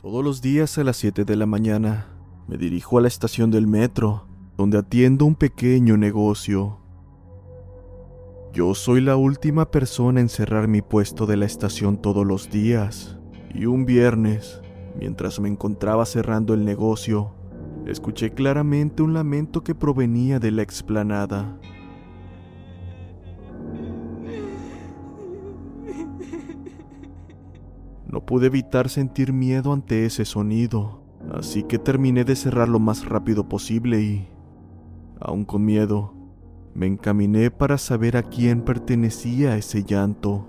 Todos los días a las 7 de la mañana me dirijo a la estación del metro, donde atiendo un pequeño negocio. Yo soy la última persona en cerrar mi puesto de la estación todos los días, y un viernes, mientras me encontraba cerrando el negocio, escuché claramente un lamento que provenía de la explanada. No pude evitar sentir miedo ante ese sonido, así que terminé de cerrar lo más rápido posible y, aún con miedo, me encaminé para saber a quién pertenecía ese llanto.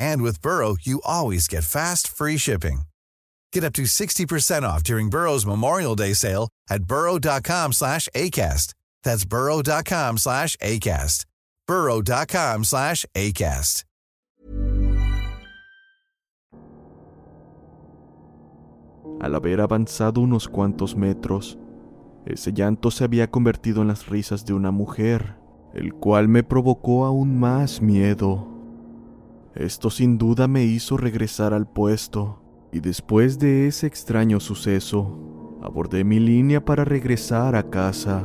And with Burrow, you always get fast, free shipping. Get up to 60% off during Burrow's Memorial Day sale at burrow.com slash ACAST. That's burrow.com slash ACAST. burrow.com slash ACAST. Al haber avanzado unos cuantos metros, ese llanto se había convertido en las risas de una mujer, el cual me provocó aún más miedo. Esto sin duda me hizo regresar al puesto, y después de ese extraño suceso, abordé mi línea para regresar a casa.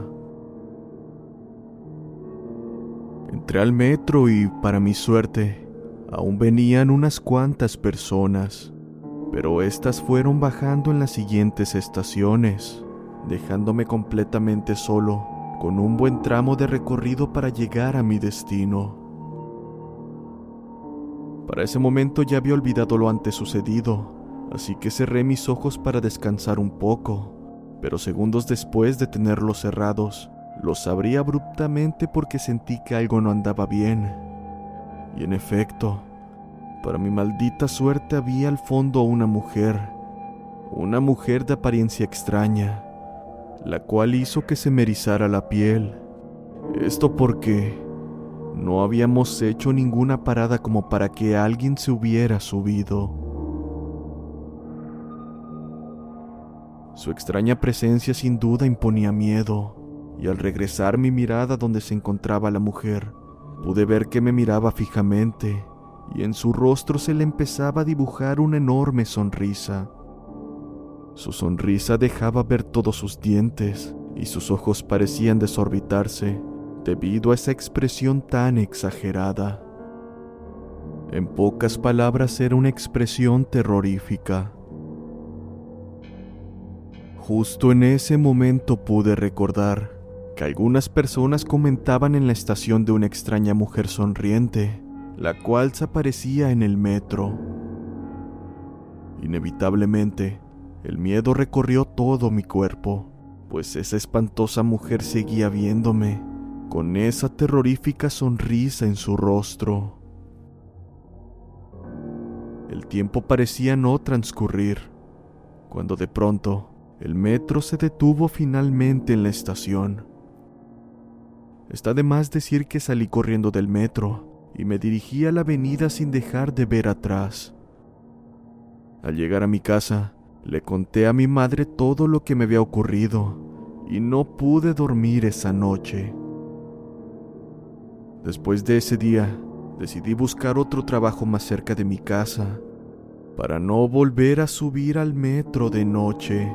Entré al metro y, para mi suerte, aún venían unas cuantas personas, pero estas fueron bajando en las siguientes estaciones, dejándome completamente solo, con un buen tramo de recorrido para llegar a mi destino. Para ese momento ya había olvidado lo antes sucedido, así que cerré mis ojos para descansar un poco, pero segundos después de tenerlos cerrados, los abrí abruptamente porque sentí que algo no andaba bien. Y en efecto, para mi maldita suerte había al fondo una mujer, una mujer de apariencia extraña, la cual hizo que se me erizara la piel. Esto porque no habíamos hecho ninguna parada como para que alguien se hubiera subido. Su extraña presencia sin duda imponía miedo, y al regresar mi mirada donde se encontraba la mujer, pude ver que me miraba fijamente, y en su rostro se le empezaba a dibujar una enorme sonrisa. Su sonrisa dejaba ver todos sus dientes, y sus ojos parecían desorbitarse debido a esa expresión tan exagerada. En pocas palabras era una expresión terrorífica. Justo en ese momento pude recordar que algunas personas comentaban en la estación de una extraña mujer sonriente, la cual se aparecía en el metro. Inevitablemente, el miedo recorrió todo mi cuerpo, pues esa espantosa mujer seguía viéndome, con esa terrorífica sonrisa en su rostro. El tiempo parecía no transcurrir, cuando de pronto el metro se detuvo finalmente en la estación. Está de más decir que salí corriendo del metro y me dirigí a la avenida sin dejar de ver atrás. Al llegar a mi casa, le conté a mi madre todo lo que me había ocurrido, y no pude dormir esa noche. Después de ese día, decidí buscar otro trabajo más cerca de mi casa para no volver a subir al metro de noche.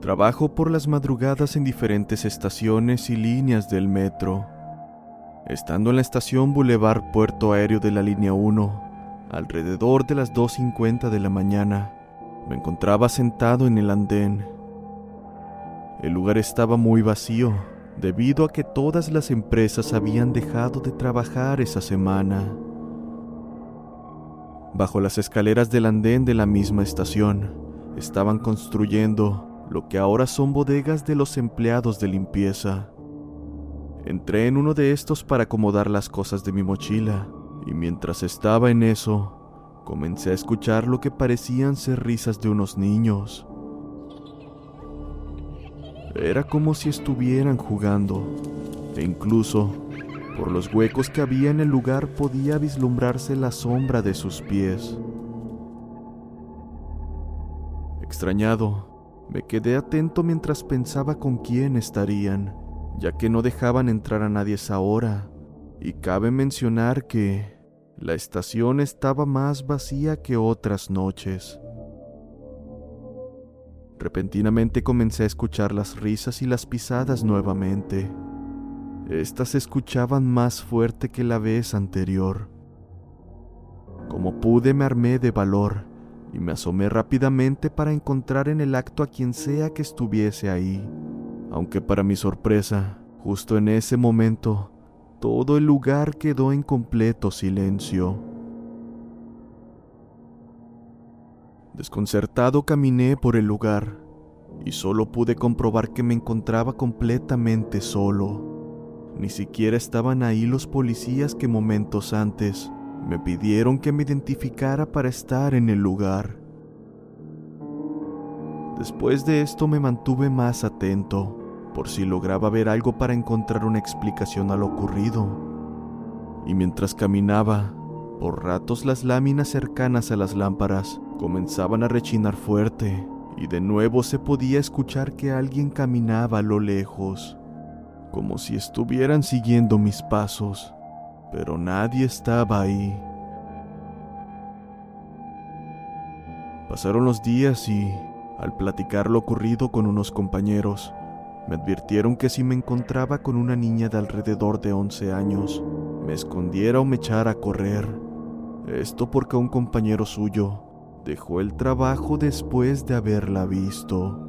Trabajo por las madrugadas en diferentes estaciones y líneas del metro. Estando en la estación Boulevard Puerto Aéreo de la línea 1, alrededor de las 2.50 de la mañana, me encontraba sentado en el andén. El lugar estaba muy vacío, debido a que todas las empresas habían dejado de trabajar esa semana. Bajo las escaleras del andén de la misma estación, estaban construyendo lo que ahora son bodegas de los empleados de limpieza. Entré en uno de estos para acomodar las cosas de mi mochila, y mientras estaba en eso, comencé a escuchar lo que parecían ser risas de unos niños. Era como si estuvieran jugando, e incluso, por los huecos que había en el lugar podía vislumbrarse la sombra de sus pies. Extrañado, me quedé atento mientras pensaba con quién estarían, ya que no dejaban entrar a nadie esa hora, y cabe mencionar que la estación estaba más vacía que otras noches. Repentinamente comencé a escuchar las risas y las pisadas nuevamente. Estas se escuchaban más fuerte que la vez anterior. Como pude me armé de valor y me asomé rápidamente para encontrar en el acto a quien sea que estuviese ahí, aunque para mi sorpresa, justo en ese momento, todo el lugar quedó en completo silencio. Desconcertado caminé por el lugar y solo pude comprobar que me encontraba completamente solo. Ni siquiera estaban ahí los policías que momentos antes me pidieron que me identificara para estar en el lugar. Después de esto me mantuve más atento, por si lograba ver algo para encontrar una explicación a lo ocurrido. Y mientras caminaba, por ratos las láminas cercanas a las lámparas comenzaban a rechinar fuerte, y de nuevo se podía escuchar que alguien caminaba a lo lejos, como si estuvieran siguiendo mis pasos pero nadie estaba ahí. Pasaron los días y, al platicar lo ocurrido con unos compañeros, me advirtieron que si me encontraba con una niña de alrededor de 11 años, me escondiera o me echara a correr. Esto porque un compañero suyo dejó el trabajo después de haberla visto.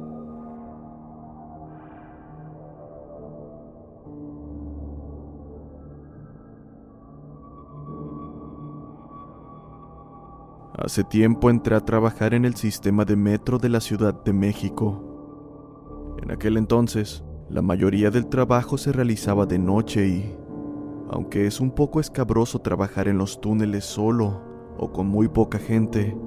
Hace tiempo entré a trabajar en el sistema de metro de la Ciudad de México. En aquel entonces, la mayoría del trabajo se realizaba de noche y, aunque es un poco escabroso trabajar en los túneles solo o con muy poca gente,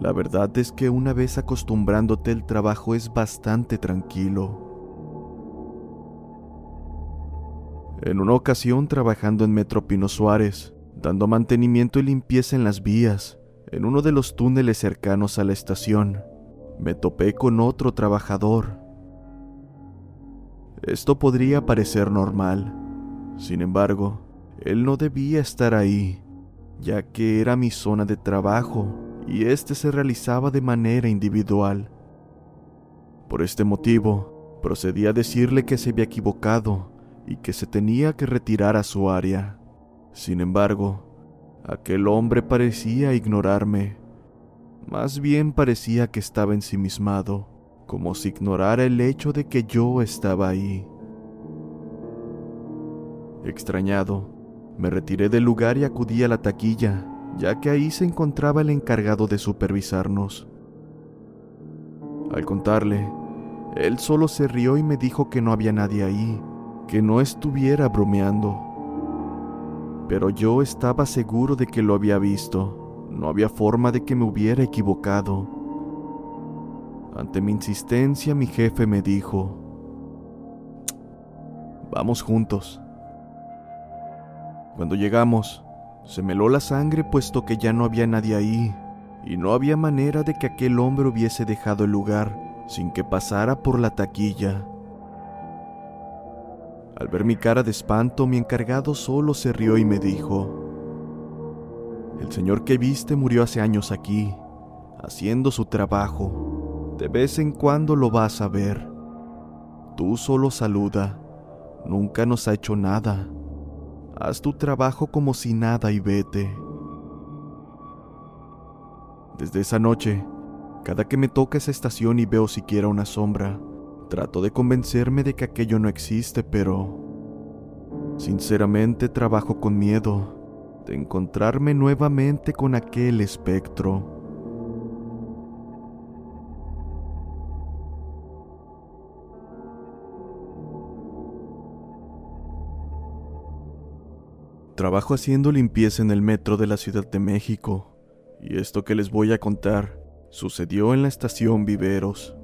la verdad es que una vez acostumbrándote el trabajo es bastante tranquilo. En una ocasión trabajando en Metro Pino Suárez, dando mantenimiento y limpieza en las vías, en uno de los túneles cercanos a la estación, me topé con otro trabajador. Esto podría parecer normal, sin embargo, él no debía estar ahí, ya que era mi zona de trabajo y este se realizaba de manera individual. Por este motivo, procedí a decirle que se había equivocado y que se tenía que retirar a su área. Sin embargo, Aquel hombre parecía ignorarme. Más bien parecía que estaba ensimismado, como si ignorara el hecho de que yo estaba ahí. Extrañado, me retiré del lugar y acudí a la taquilla, ya que ahí se encontraba el encargado de supervisarnos. Al contarle, él solo se rió y me dijo que no había nadie ahí, que no estuviera bromeando pero yo estaba seguro de que lo había visto. No había forma de que me hubiera equivocado. Ante mi insistencia, mi jefe me dijo, vamos juntos. Cuando llegamos, se me heló la sangre puesto que ya no había nadie ahí, y no había manera de que aquel hombre hubiese dejado el lugar sin que pasara por la taquilla. Al ver mi cara de espanto, mi encargado solo se rió y me dijo, El señor que viste murió hace años aquí, haciendo su trabajo. De vez en cuando lo vas a ver. Tú solo saluda. Nunca nos ha hecho nada. Haz tu trabajo como si nada y vete. Desde esa noche, cada que me toca esa estación y veo siquiera una sombra, trato de convencerme de que aquello no existe, pero... Sinceramente trabajo con miedo de encontrarme nuevamente con aquel espectro. Trabajo haciendo limpieza en el metro de la Ciudad de México, y esto que les voy a contar sucedió en la estación Viveros.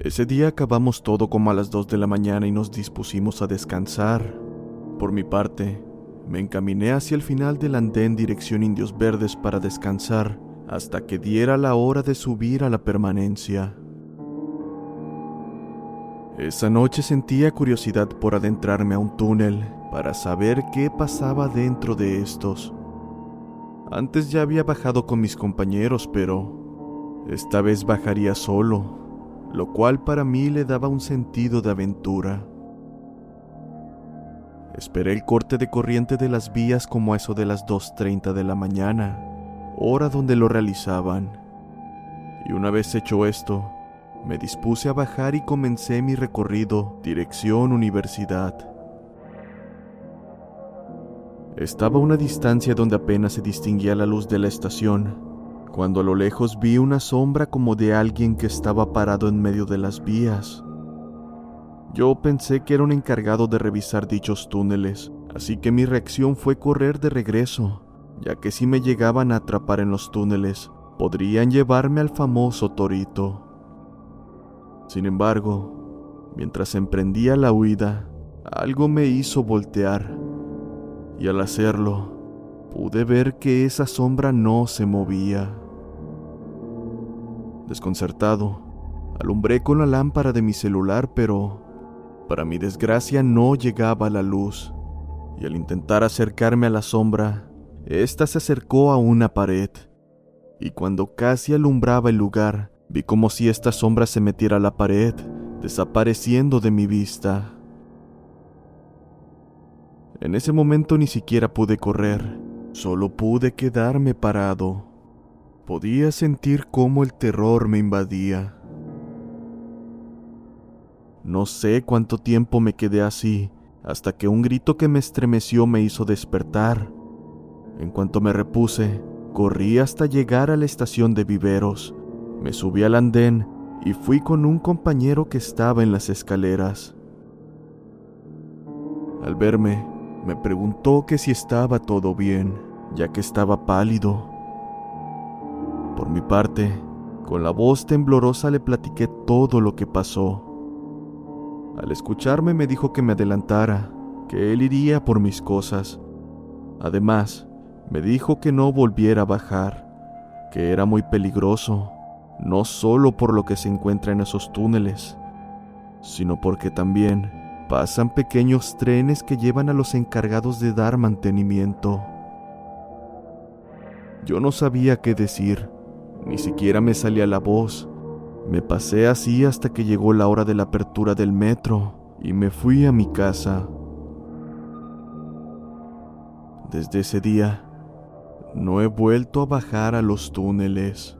Ese día acabamos todo como a las 2 de la mañana y nos dispusimos a descansar. Por mi parte, me encaminé hacia el final del andén dirección Indios Verdes para descansar hasta que diera la hora de subir a la permanencia. Esa noche sentía curiosidad por adentrarme a un túnel para saber qué pasaba dentro de estos. Antes ya había bajado con mis compañeros, pero esta vez bajaría solo, lo cual para mí le daba un sentido de aventura. Esperé el corte de corriente de las vías como a eso de las 2.30 de la mañana, hora donde lo realizaban. Y una vez hecho esto, me dispuse a bajar y comencé mi recorrido dirección universidad. Estaba a una distancia donde apenas se distinguía la luz de la estación, cuando a lo lejos vi una sombra como de alguien que estaba parado en medio de las vías. Yo pensé que era un encargado de revisar dichos túneles, así que mi reacción fue correr de regreso, ya que si me llegaban a atrapar en los túneles, podrían llevarme al famoso torito. Sin embargo, mientras emprendía la huida, algo me hizo voltear y al hacerlo pude ver que esa sombra no se movía. Desconcertado, alumbré con la lámpara de mi celular, pero para mi desgracia no llegaba la luz, y al intentar acercarme a la sombra, ésta se acercó a una pared, y cuando casi alumbraba el lugar, vi como si esta sombra se metiera a la pared, desapareciendo de mi vista. En ese momento ni siquiera pude correr, solo pude quedarme parado. Podía sentir cómo el terror me invadía. No sé cuánto tiempo me quedé así, hasta que un grito que me estremeció me hizo despertar. En cuanto me repuse, corrí hasta llegar a la estación de viveros, me subí al andén y fui con un compañero que estaba en las escaleras. Al verme, me preguntó que si estaba todo bien, ya que estaba pálido. Por mi parte, con la voz temblorosa le platiqué todo lo que pasó. Al escucharme me dijo que me adelantara, que él iría por mis cosas. Además, me dijo que no volviera a bajar, que era muy peligroso, no solo por lo que se encuentra en esos túneles, sino porque también pasan pequeños trenes que llevan a los encargados de dar mantenimiento. Yo no sabía qué decir, ni siquiera me salía la voz. Me pasé así hasta que llegó la hora de la apertura del metro y me fui a mi casa. Desde ese día, no he vuelto a bajar a los túneles.